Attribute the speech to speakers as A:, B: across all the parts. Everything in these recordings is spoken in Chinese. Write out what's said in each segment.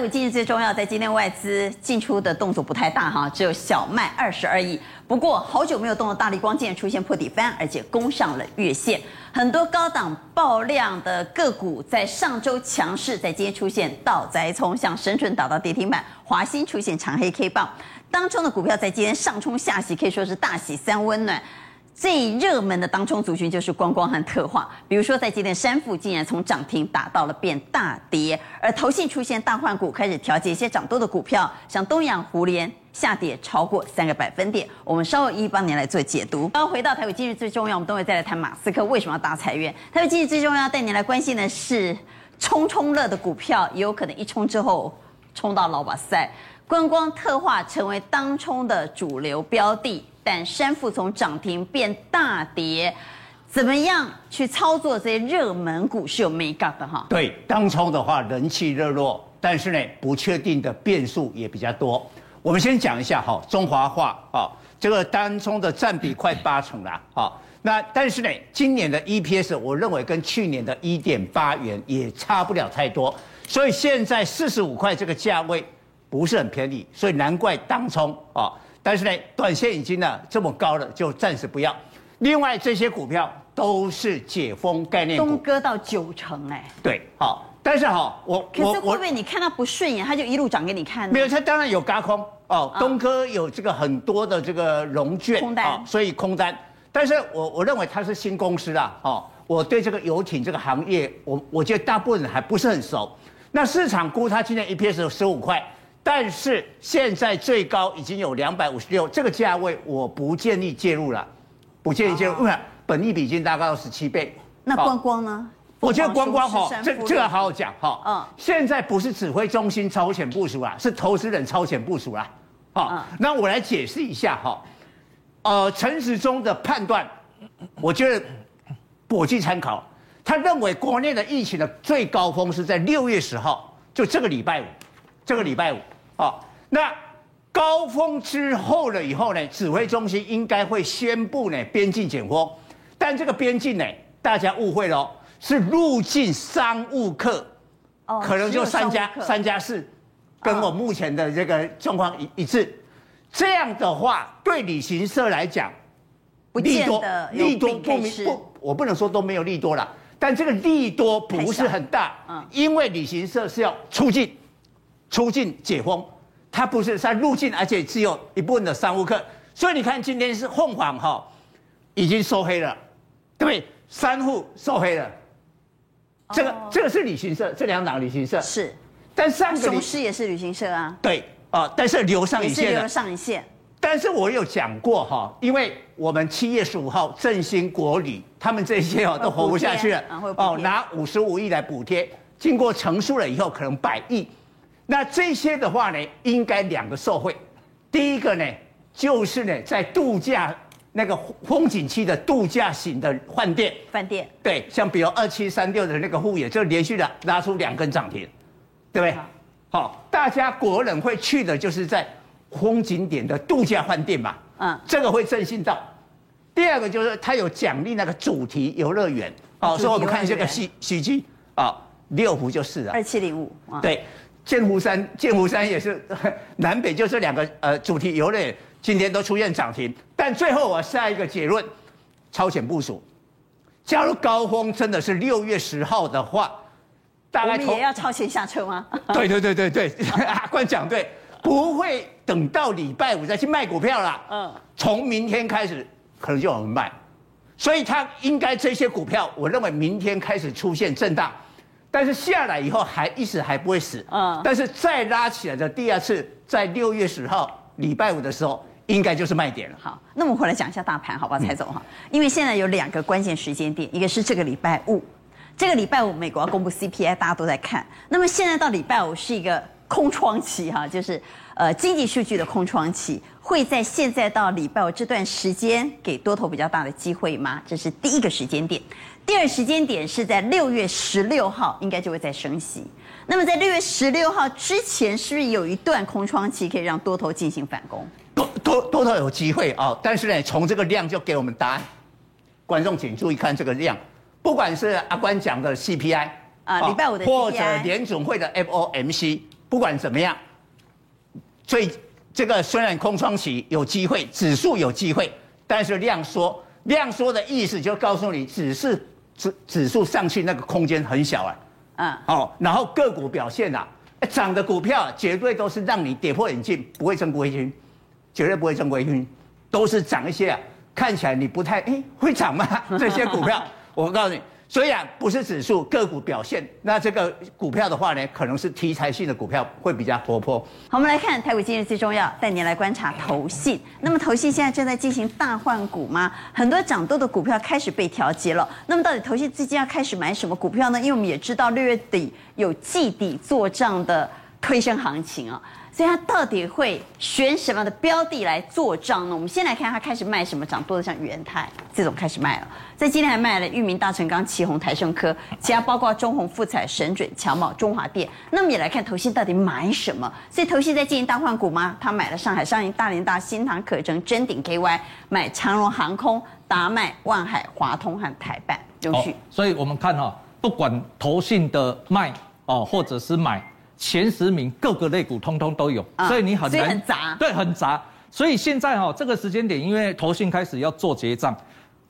A: 股今日最重要，在今天外资进出的动作不太大哈，只有小卖二十二亿。不过好久没有动的大力光竟然出现破底翻，而且攻上了月线。很多高档爆量的个股在上周强势，在今天出现倒栽葱，像神准打到跌停板，华新出现长黑 K 棒，当中的股票在今天上冲下洗，可以说是大喜三温暖。最热门的当冲族群就是观光和特化，比如说在今天山富竟然从涨停打到了变大跌，而投信出现大换股，开始调节一些涨多的股票，像东阳、胡连下跌超过三个百分点。我们稍后一一帮您来做解读。刚回到台北今日最重要，我们都会再来谈马斯克为什么要大裁员。台北今日最重要带您来关心的是冲冲乐的股票，也有可能一冲之后冲到老把赛，观光特化成为当冲的主流标的。但山富从涨停变大跌，怎么样去操作这些热门股是有眉角的哈？
B: 对，当冲的话人气热络，但是呢不确定的变数也比较多。我们先讲一下哈，中华化啊，这个当冲的占比快八成啦啊。那但是呢，今年的 EPS 我认为跟去年的一点八元也差不了太多，所以现在四十五块这个价位不是很便宜，所以难怪当冲啊。但是呢，短线已经呢这么高了，就暂时不要。另外这些股票都是解封概念股，
A: 东哥到九成哎。
B: 对，好，但是好，我
A: 可是会不会你看他不顺眼，他就一路涨给你看呢？
B: 没有，他当然有轧空哦。东哥有这个很多的这个融券
A: 空单，
B: 哦，所以空单。但是我我认为它是新公司啦，哦，我对这个游艇这个行业，我我觉得大部分人还不是很熟。那市场估它今年 EPS 十五块。但是现在最高已经有两百五十六，这个价位我不建议介入了，不建议介入，因为本益比已经大概到十七倍。
A: 那观光呢？
B: 我觉得观光哈，这这个好好讲哈。
A: 嗯。
B: 现在不是指挥中心超前部署啦，是投资人超前部署啦。好，那我来解释一下哈。呃，陈时中的判断，我觉得我去参考。他认为国内的疫情的最高峰是在六月十号，就这个礼拜五。这个礼拜五，啊，那高峰之后了以后呢，指挥中心应该会宣布呢边境解封，但这个边境呢，大家误会了，是入境商务客，哦，可能就三加三加四，跟我目前的这个状况一一致，这样的话对旅行社来讲，利多利多不明不，我不能说都没有利多了，但这个利多不是很大，嗯，因为旅行社是要出境。出境解封，它不是在入境，而且只有一部分的商务客，所以你看今天是凤凰哈，已经收黑了，对不对？三户收黑了，这个、oh. 这个是旅行社，这两档旅行社。
A: 是，
B: 但上个
A: 雄狮也是旅行社啊，
B: 对啊，但是留上影线，
A: 留上影线，
B: 但是我有讲过哈，因为我们七月十五号振兴国旅，他们这些哦都活不下去了，哦拿五十五亿来补贴，经过成数了以后，可能百亿。那这些的话呢，应该两个受惠。第一个呢，就是呢，在度假那个风景区的度假型的饭店，
A: 饭店。
B: 对，像比如二七三六的那个护野，就连续的拉出两根涨停，对不对？好，大家国人会去的就是在风景点的度假饭店嘛，嗯，这个会振兴到。第二个就是它有奖励那个主题游乐园，哦，所以我们看这个喜喜剧。啊，六福就是了，
A: 二七零五，
B: 对。剑湖山，剑湖山也是 南北就这两个呃主题游乐，今天都出现涨停。但最后我下一个结论，超前部署。假如高峰真的是六月十号的话，
A: 大概我们也要超前下车吗？
B: 对对对对对，阿关讲对，不会等到礼拜五再去卖股票了。嗯，从明天开始可能就有人卖，所以他应该这些股票，我认为明天开始出现震荡。但是下来以后还一时还不会死，嗯，但是再拉起来的第二次，在六月十号礼拜五的时候，应该就是卖点了。
A: 好，那我们回来讲一下大盘，好不好？蔡总哈，因为现在有两个关键时间点，一个是这个礼拜五，这个礼拜五美国要公布 CPI，大家都在看。那么现在到礼拜五是一个空窗期哈，就是呃经济数据的空窗期，会在现在到礼拜五这段时间给多头比较大的机会吗？这是第一个时间点。第二时间点是在六月十六号，应该就会再升息。那么在六月十六号之前，是不是有一段空窗期可以让多头进行反攻？
B: 多多多头有机会啊，但是呢，从这个量就给我们答案。观众请注意看这个量，不管是阿关讲的 CPI
A: 啊，礼拜五的 CPI，
B: 或者联总会的 FOMC，不管怎么样，所以这个虽然空窗期有机会，指数有机会，但是量缩，量缩的意思就告诉你，只是指指数上去那个空间很小啊。嗯，哦，然后个股表现啊，涨的股票绝对都是让你跌破眼镜，不会正规军，绝对不会正规军，都是涨一些啊，看起来你不太哎会涨吗？这些股票，我告诉你。虽然不是指数个股表现，那这个股票的话呢，可能是题材性的股票会比较活泼。
A: 好，我们来看台股今日最重要，带您来观察投信。那么投信现在正在进行大换股吗？很多涨多的股票开始被调节了。那么到底投信资金要开始买什么股票呢？因为我们也知道六月底有季底做账的推升行情啊。所以他到底会选什么样的标的来做账呢？我们先来看他开始卖什么涨多的，像元泰这种开始卖了，在今天还卖了裕民、大成钢、旗宏、台盛科，其他包括中鸿、富彩、神准、强茂、中华电。那么也来看投信到底买什么？所以投信在进行大换股吗？他买了上海商银、大连大、新唐、可成、臻鼎、KY，买长荣航空、达迈、万海、华通和台办。永续、
C: 所以我们看哈、哦，不管投信的卖哦，或者是买。前十名各个类股通通都有，所以你很难，
A: 很杂，
C: 对，很杂。所以现在哈，这个时间点，因为投信开始要做结账，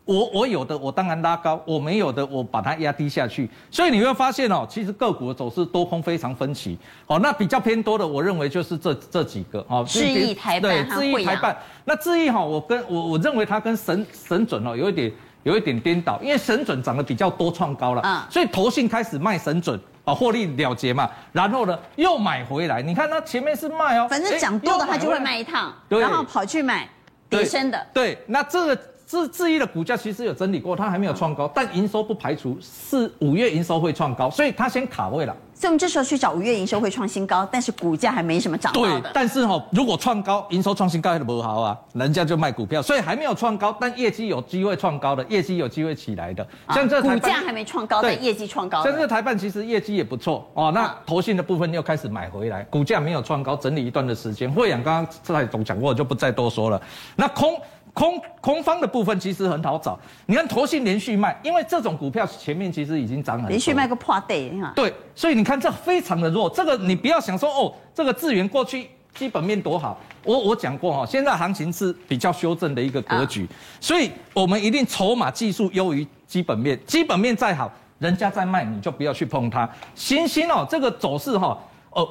C: 我我有的我当然拉高，我没有的我把它压低下去。所以你会发现哦，其实个股的走势多空非常分歧。哦，那比较偏多的，我认为就是这这几个哦，
A: 智易台半，
C: 对，智易台半。那智易哈，我跟我我认为它跟神神准哦有一点有一点颠倒，因为神准涨得比较多创高了，嗯，所以投信开始卖神准。啊，获利了结嘛，然后呢又买回来，你看它前面是卖哦，
A: 反正讲多的他就会卖一趟，然后跑去买跌升的。
C: 对，那这个智智易的股价其实有整理过，它还没有创高，但营收不排除四五月营收会创高，所以它先卡位了。
A: 所以我们这时候去找五月营收会创新高，但是股价还没什么涨。
C: 对，但是哈、哦，如果创高，营收创新高还是不好啊，人家就卖股票，所以还没有创高，但业绩有机会创高的，业绩有机会起来的。像这台
A: 股价还没创高，但业绩创高。
C: 像这个台半其实业绩也不错哦。那投信的部分又开始买回来，股价没有创高，整理一段的时间。慧洋刚刚蔡总讲过，就不再多说了。那空。空空方的部分其实很好找，你看投信连续卖，因为这种股票前面其实已经涨很多，
A: 连续卖个破底哈。
C: 对，所以你看这非常的弱，这个你不要想说哦，这个资源过去基本面多好，我我讲过哈，现在行情是比较修正的一个格局，所以我们一定筹码技术优于基本面，基本面再好，人家在卖你就不要去碰它。新兴哦，这个走势哈哦。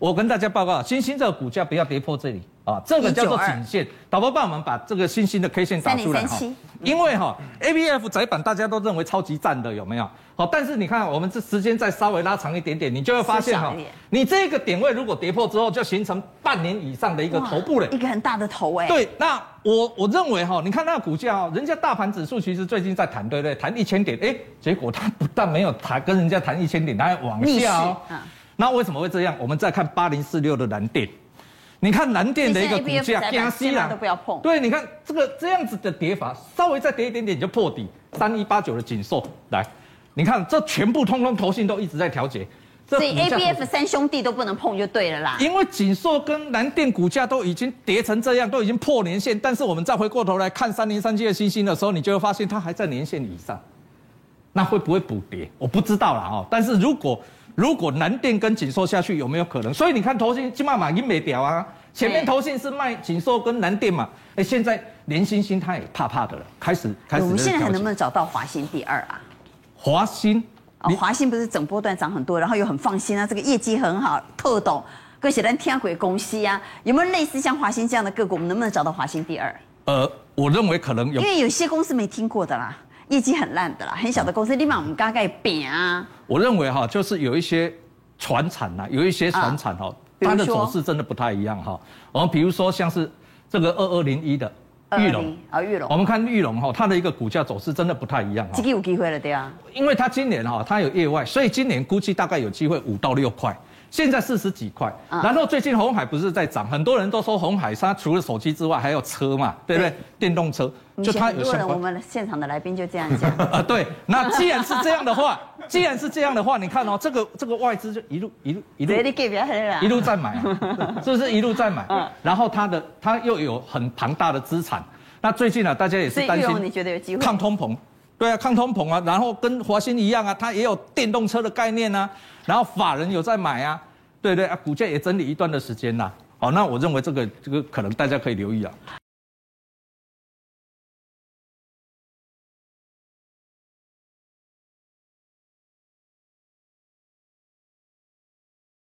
C: 我跟大家报告，欣兴这个股价不要跌破这里啊，这个叫做颈线。导播帮我们把这个欣兴的 K 线打出来哈，因为哈 A B F 窄板大家都认为超级赞的有没有？好，但是你看我们这时间再稍微拉长一点点，你就会发现哈，你这个点位如果跌破之后，就形成半年以上的一个头部了，
A: 一个很大的头哎。
C: 对，那我我认为哈，你看那个股价哦，人家大盘指数其实最近在谈，对不对？谈一千点，哎，结果它不但没有谈，跟人家谈一千点，它还往下哦。那为什么会这样？我们再看八零四六的蓝电，你看蓝电的一个股价，
A: 加息了都不要碰。
C: 对，你看这个这样子的跌法，稍微再跌一点点就破底。三一八九的景硕，来，你看这全部通通投信都一直在调节，
A: 所以 A B F 三兄弟都不能碰就对了啦。
C: 因为景硕跟南电股价都已经跌成这样，都已经破年线，但是我们再回过头来看三零三七的星星的时候，你就会发现它还在年线以上，那会不会补跌？我不知道啦哦。但是如果如果南电跟景硕下去有没有可能？所以你看投信金马马已经没掉啊，前面投信是卖景硕跟南电嘛，哎，现在连星星他也怕怕的了，开始开始。
A: 我们现在还能不能找到华新第二啊？
C: 华新
A: 啊，华新不是整波段涨很多，然后又很放心啊，这个业绩很好，特懂，而且咱天鬼公司啊，有没有类似像华新这样的个股？我们能不能找到华新第二？
C: 呃，我认为可能有，
A: 因为有些公司没听过的啦。业绩很烂的啦，很小的公司，立马我们大概变啊。
C: 我认为哈，就是有一些传产呐，有一些传产哈，它的走势真的不太一样哈。我们比如说像是这个二二零一的玉龙
A: 啊，玉龙，
C: 我们看玉龙哈，它的一个股价走势真的不太一样。
A: 这个有机会了对啊，
C: 因为它今年哈，它有业外，所以今年估计大概有机会五到六块。现在四十几块，然后最近红海不是在涨，很多人都说红海它除了手机之外还有车嘛，对不对？电动车，
A: 就它有相关。我们现场的来宾就这样讲。
C: 啊，对，那既然是这样的话，既然是这样的话，你看哦，这个这个外资就一路一路一路一路在买，是不是一路在买？然后它的它又有很庞大的资产，那最近呢，大家也是担心，
A: 你觉得有机会
C: 抗通膨？对啊，抗通膨啊，然后跟华鑫一样啊，它也有电动车的概念啊。然后法人有在买啊，对对啊，股价也整理一段的时间呐。好，那我认为这个这个可能大家可以留意啊。